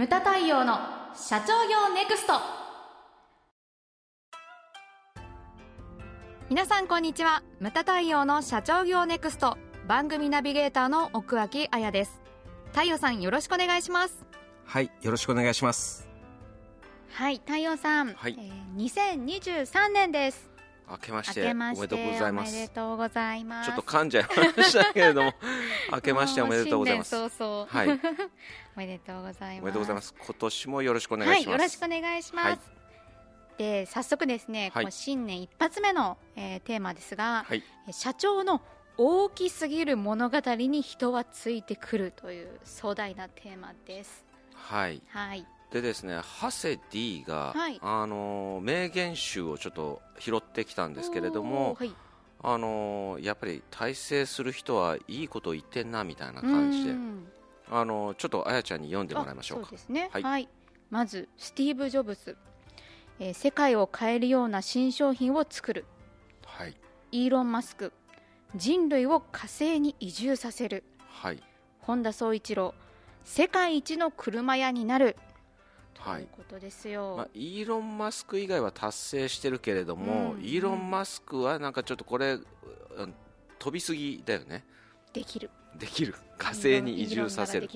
ムタ太陽の社長業ネクスト。皆さんこんにちは。ムタ太陽の社長業ネクスト。番組ナビゲーターの奥脇彩です。太陽さんよろしくお願いします。はいよろしくお願いします。はい太陽さん、はい。えー、2023年です明けましておめでとうございます。とうございます。ちょっと噛んじゃいましたけれども 明けましておめでとうございます。もうはい。おめでとうございます。おめでとうございます。今年もよろしくお願いします、はい、よろしくお願いします。はい。で早速ですね、はい。この新年一発目の、えーテーマですが、はい。え社長の大きすぎる物語に人はついてくるという壮大なテーマです。はい。はい、でですねハセ D が、はい。あのー名言集をちょっと拾ってきたんですけれどもはい、あのーやっぱり大成する人はいいこと言ってんなみたいな感じでうん。あのーちょっとあやちゃんに読んでもらいましょうか。うですね。ははいい、まずスティーブ・ジョブズ、えー世界を変えるような新商品を作る。はい。イーロン・マスク、人類を火星に移住させる。はい。本田宗一郎。世界一の車屋になるとはい。いうことですよ、まあ、イーロン・マスク以外は達成してるけれども、うんイーロン・マスクはなんかちょっとこれ、うん飛びすぎだよね。できる。できる。火星に移住させる。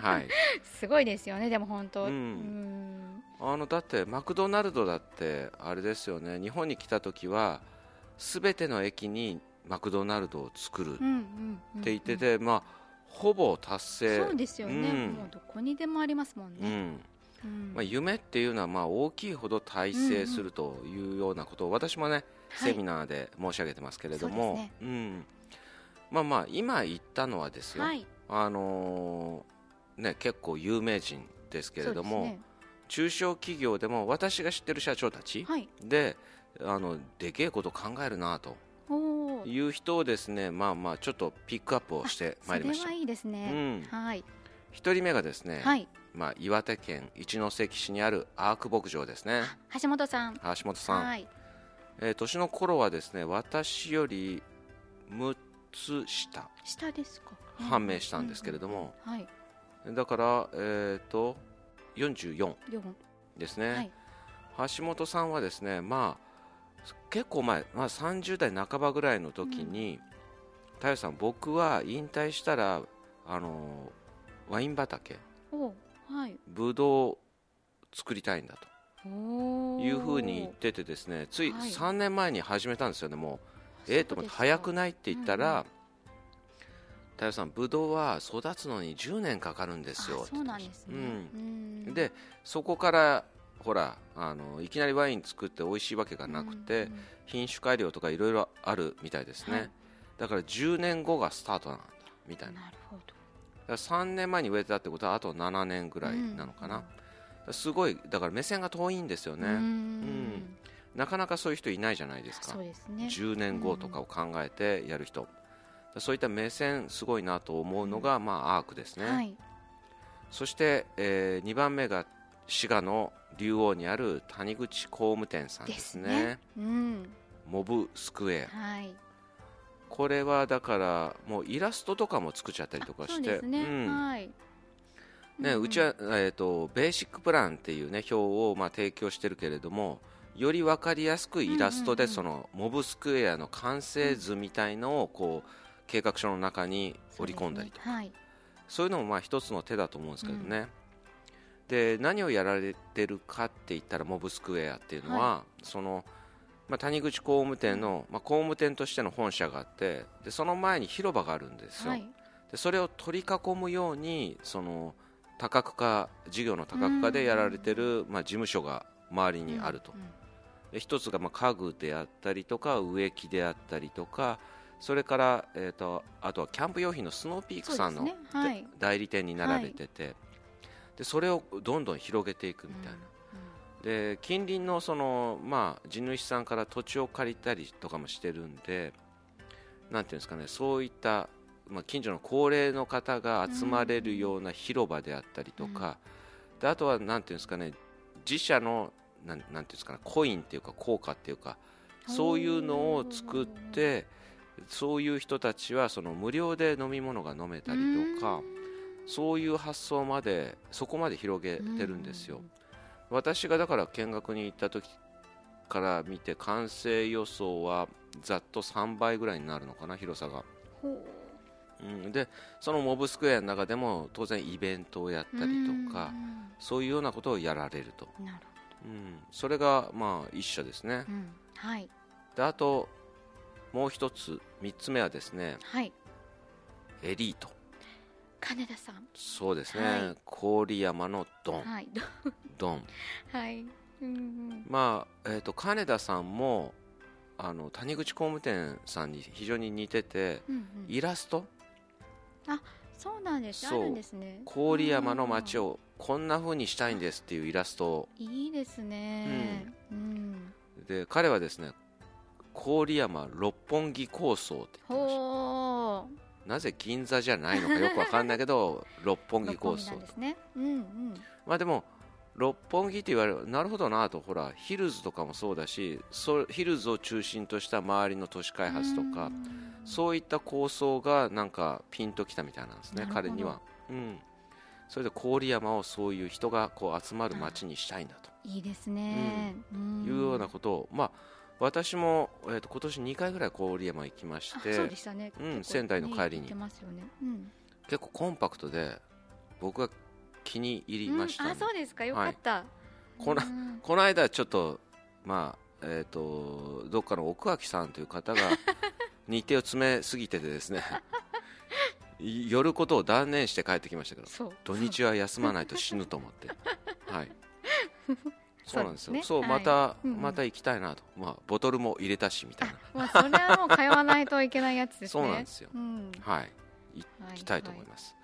はい。すごいですよねでも本当。うん。うん。あのだってマクドナルドだってあれですよね。日本に来た時は全ての駅にマクドナルドを作るって言ってて、まあほぼ達成。そうですよね、うん。もうどこにでもありますもんね、うんうん。まあ、夢っていうのはまあ大きいほど達成するというようなことを私もね、はい。セミナーで申し上げてますけれども、そうですね。うん、まあまあ今言ったのはですよ、はい。あのーね、結構有名人ですけれども、ね。中小企業でも私が知ってる社長たちはい。で、あのでけえこと考えるなという人をですね。まあまあちょっとピックアップをしてまいりました。それはいいですね、はい。一人目がですね、はいまあ、岩手県一関市にあるアーク牧場ですね。橋本さん。橋本さん、はい。えー年の頃はですね私より6つ下。下ですか。判明したんですけれども、うんうんはい。だから、えー、と44四。ですね、はい。橋本さんはですねまあ結構前、まあ、30代半ばぐらいの時に「太陽さん僕は引退したらあのワイン畑おはい。ブドウを作りたいんだと。いうふうに言っててですねついはい。3年前に始めたんですよねもう。ええと思って早くないって言ったうんら太陽さんブドウは育つのに10年かかるんですよあそうなんですね、うん。でそこからほらあのいきなりワイン作って美味しいわけがなくて、うん品種改良とかいろいろあるみたいですね、はい。だから10年後がスタートなんだみたいな。なるほど。ら3年前に植えたってことはあと7年ぐらいなのかな、だからすごいだから目線が遠いんですよね、うん。うん。なかなかそういう人いないじゃないですか。そうですね。10年後とかを考えてやる人、そういった目線すごいなと思うのが、まあ、アークですね、はい。そして、え2番目が滋賀の竜王にある谷口工務店さんでですすねね。うん。モブスクエア。はいこれはだからもうイラストとかも作っちゃったりとかして。うん。はい。ねうちは、えー、とベーシックプランっていう、ね、表をまあ提供してるけれどもより分かりやすくイラストでうんうんうん。そのモブスクエアの完成図みたいのをこう計画書の中に織り込んだりとか。そうね。はい。そういうのもまあ一つの手だと思うんですけどね、で何をやられてるかって言ったらモブスクエアっていうのは、そのまあ、谷口工務店の、まあ、工務店としての本社があってでその前に広場があるんですよ、はい。でそれを取り囲むようにその多角化事業の多角化でやられてる、まあ、事務所が周りにあると、で一つがまあ家具であったりとか植木であったりとかそれから、えー、とあとはキャンプ用品のスノーピークさんの、ね。はい。代理店になられて。て、でそれをどんどん広げていくみたいな、で近隣のその、まあ、地主さんから土地を借りたりとかもしてるんでなんていうんですかねそういった、まあ、近所の高齢の方が集まれるような広場であったりとか、であとはなんていうんですかね自社のなんなんていうんですかねコインっていうか効果っていうかそういうのを作ってそういう人たちはその無料で飲み物が飲めたりとかそういう発想までそこまで広げてるんですよ、私がだから見学に行った時から見て完成予想はざっと3倍ぐらいになるのかな広さが、う。ん、でそのモブスクエアの中でも当然イベントをやったりとかそういうようなことをやられると。なるうん、それがまあ一社ですね、うん、はい。であともう一つ3つ目はですねはい。エリート金田さん。そうですね、はい。郡山のドン、はい。ドン。はい。うんうんまあ、えー、と金田さんもあの谷口工務店さんに非常に似ててうんうん。イラスト？そうなんです。あるんですね。郡山の街をこんな風にしたいんですっていうイラストを。いいですね。うん。で彼はですね郡山六本木構想って言ってましなぜ銀座じゃないのかよくわかんないけど 六本木構想んですね。うんうん。まあでも六本木って言われるなるほどなとほらヒルズとかもそうだしそヒルズを中心とした周りの都市開発とかうん。そういった構想がなんかピンときたみたいなんですね彼には、うん、それで郡山をそういう人がこう集まる街にしたいんだと。いいですね。うん。いうようなことを、まあ私も、えー、と今年2回ぐらい郡山行きましあてそうでしたね。うん仙台の帰りに。結構コンパクトで僕が気に入りました、ね。うん。あそうですか。よかった。こなうんこの間ちょっとまあえっ、とどっかの奥脇さんという方が 日程を詰めすぎててですねい寄ることを断念して帰ってきましたけど土日は休まないと死ぬと思って。はい そうなんですよ。ね。そうはい。また、うんうん。また行きたいなと、まあ、ボトルも入れたしみたいな。まあそれはもう通わないといけないやつですね。そうなんですよ。うん。はい。行行きたいと思います、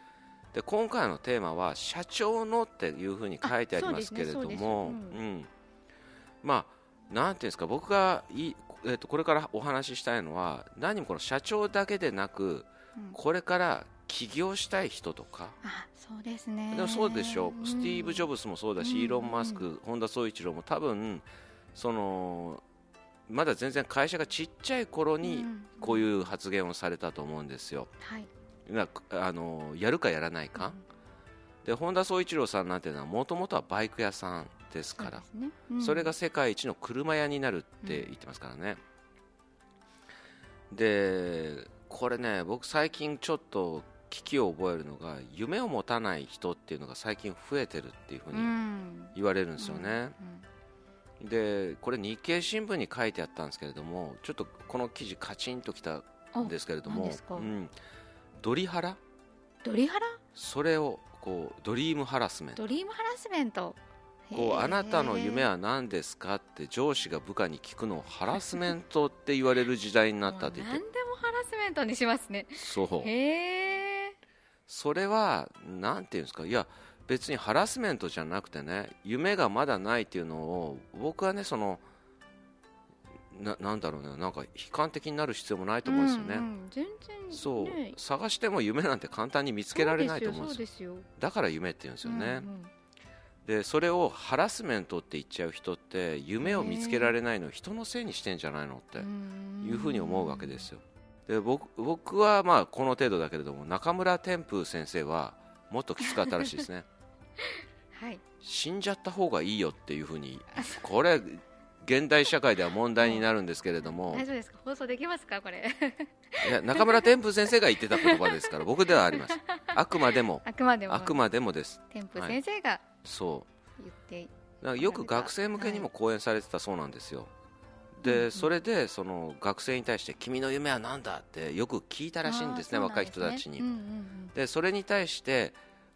で今回のテーマは社長のっていうふうに書いてありますけれどもね。そうです。うん。まあなんていうんですか僕がいい、えー、とこれからお話ししたいのは何もこの社長だけでなくうん。これから起業したい人とか。あそうですね。でもそうでしょう。ん。スティーブ・ジョブズもそうだし、うん。イーロン・マスク、本田宗一郎も多分そのまだ全然会社がちっちゃい頃にん。こういう発言をされたと思うんですよ。はい。なあのやるかやらないか、で本田宗一郎さんなんていうのはもともとはバイク屋さんですから。ね。うん。それが世界一の車屋になるって言ってますからね、でこれね僕最近ちょっと危機を覚えるのが夢を持たない人っていうのが最近増えてるっていうふううにん。言われるんですよね、でこれ日経新聞に書いてあったんですけれどもちょっとこの記事カチンときたうんんですけれどもうん、ドリハラ？ドリハラ？それをこうドリームハラスメント。ドリームハラスメント。こうあなたの夢はは何ですかって上司が部下に聞くのをハラスメントって言われる時代になったって言って。何でもハラスメントにしますね。そう。へえそれはなんていうんですかいや別にハラスメントじゃなくてね夢がまだないっていうのを僕はねそのななんだろうねなんか悲観的になる必要もないと思うんですよね、んん全然そう、ね探しても夢なんて簡単に見つけられないと思うんですよ。だから夢って言うんですよね、うんうん。でそれをハラスメントって言っちゃう人って夢を見つけられないのを人のせいにしてんじゃないのっていうふうに思うわけですよで僕僕はまあこの程度だけれども中村天風先生はもっときつかったらしいですね。はい。死んじゃった方がいいよっていうふうにこれ現代社会では問題になるんですけれども大丈夫ですか？放送できますか？これ。いや中村天風先生が言ってた言葉ですから僕ではあります。あくまでも。あくまでも。あくまでもです。天風先生がそう。言ってよく学生向けにも講演されてたそうなんですよ、うんで、うんそれでその学生に対して「君の夢は何だ?」ってよく聞いたらしいんですね若い人たちに、でそれに対して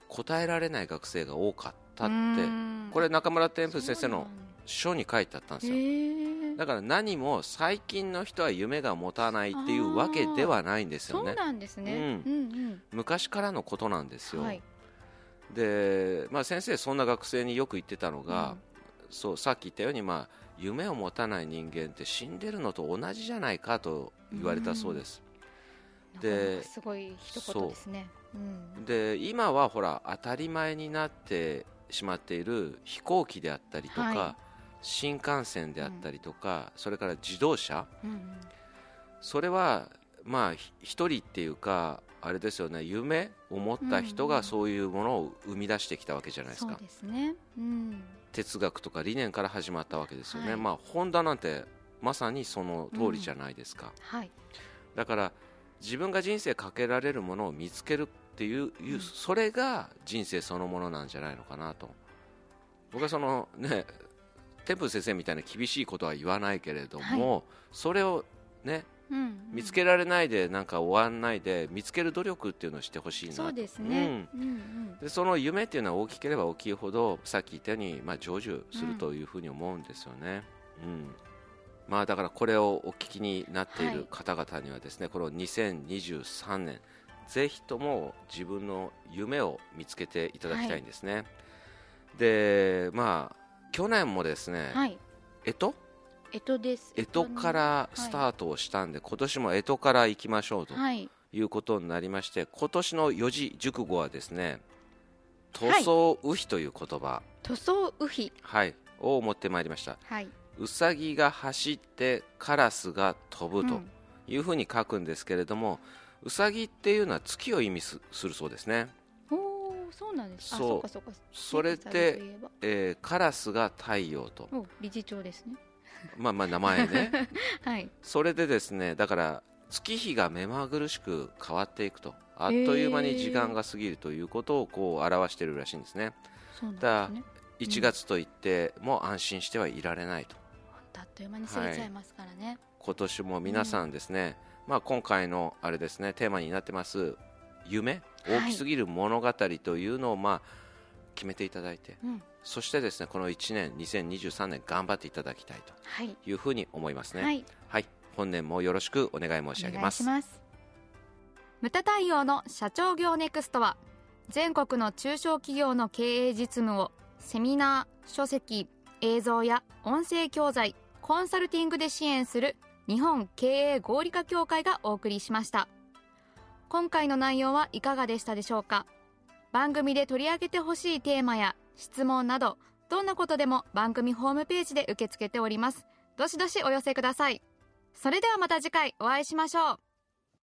答えられない学生が多かったっうんうてん。これ中村天風先生の書に書いてあったんですよ。だから何も最近の人は夢が持たないっていうわけではないんですそうよねなんですね。うん。うん昔からのことなんですよ、うんはい。で、まあ、先生そんな学生によく言ってたのが、そうさっき言ったように、まあ、夢を持たない人間って死んでるのと同じじゃないかと言われたそうです、ですごい一言ですね。うん。で今はほら当たり前になってしまっている飛行機であったりとか、は新幹線であったりとか、それから自動車。うんうん。それはまあひ一人っていうかあれですよね夢を持った人がそういうものを生み出してきたわけじゃないですか、そうですね、うん、哲学とか理念から始まったわけですよね、はい。まあホンダなんてまさにその通りじゃないですか、はい。だから自分が人生かけられるものを見つけるっていう、いううんそれが人生そのものなんじゃないのかなと。僕はそのね天風先生みたいな厳しいことは言わないけれども、それをねうんうん見つけられないでなんか終わんないで見つける努力っていうのをしてほしいなと。そうですね、うん。うんでその夢っていうのは大きければ大きいほどさっき言ったように、まあ、成就するというふうに思うんですよね。うん。まあ、だからこれをお聞きになっている方々にはですね、この2023年ぜひとも自分の夢を見つけていただきたいんですね。でまあ去年もですね、はい。干支？えとです。干支からスタートをしたんで、今年も干支から行きましょうとはい。いうことになりまして今年の四字熟語はですね「塗はい装うひ」という言葉、塗装ウヒはい、を持ってまいりました。はい。うさぎが走ってカラスが飛ぶとうん。いうふうに書くんですけれども、うさぎっていうのは月を意味すするそうですね、おおそうなんです。あそう。そうかそうか。それねでえーカラスが太陽と。お理事長ですねまあまあ名前ね。はい。それでですねだから月日が目まぐるしく変わっていくと。あっという間に時間が過ぎるということをこう表しているらしいんですね。そうなんだですね。1月といっても安心してはいられないと。あっという間に過ぎちゃいますからね、今年も皆さんですね、まあ、今回のあれですねテーマになってます夢？はい。大きすぎる物語というのをまあ決めていただいて、うんそしてですねこの1年2023年頑張っていただきたいとはい。いうふうに思いますね。はい。はい、本年もよろしくお願い申し上げます。お願いします。ムタ太陽の社長業ネクストは全国の中小企業の経営実務をセミナー書籍映像や音声教材コンサルティングで支援する日本経営合理化協会がお送りしました。今回の内容はいかがでしたでしょうか？番組で取り上げてほしいテーマや質問などどんなことでも番組ホームページで受け付けております。どしどしお寄せください。それではまた次回お会いしましょう。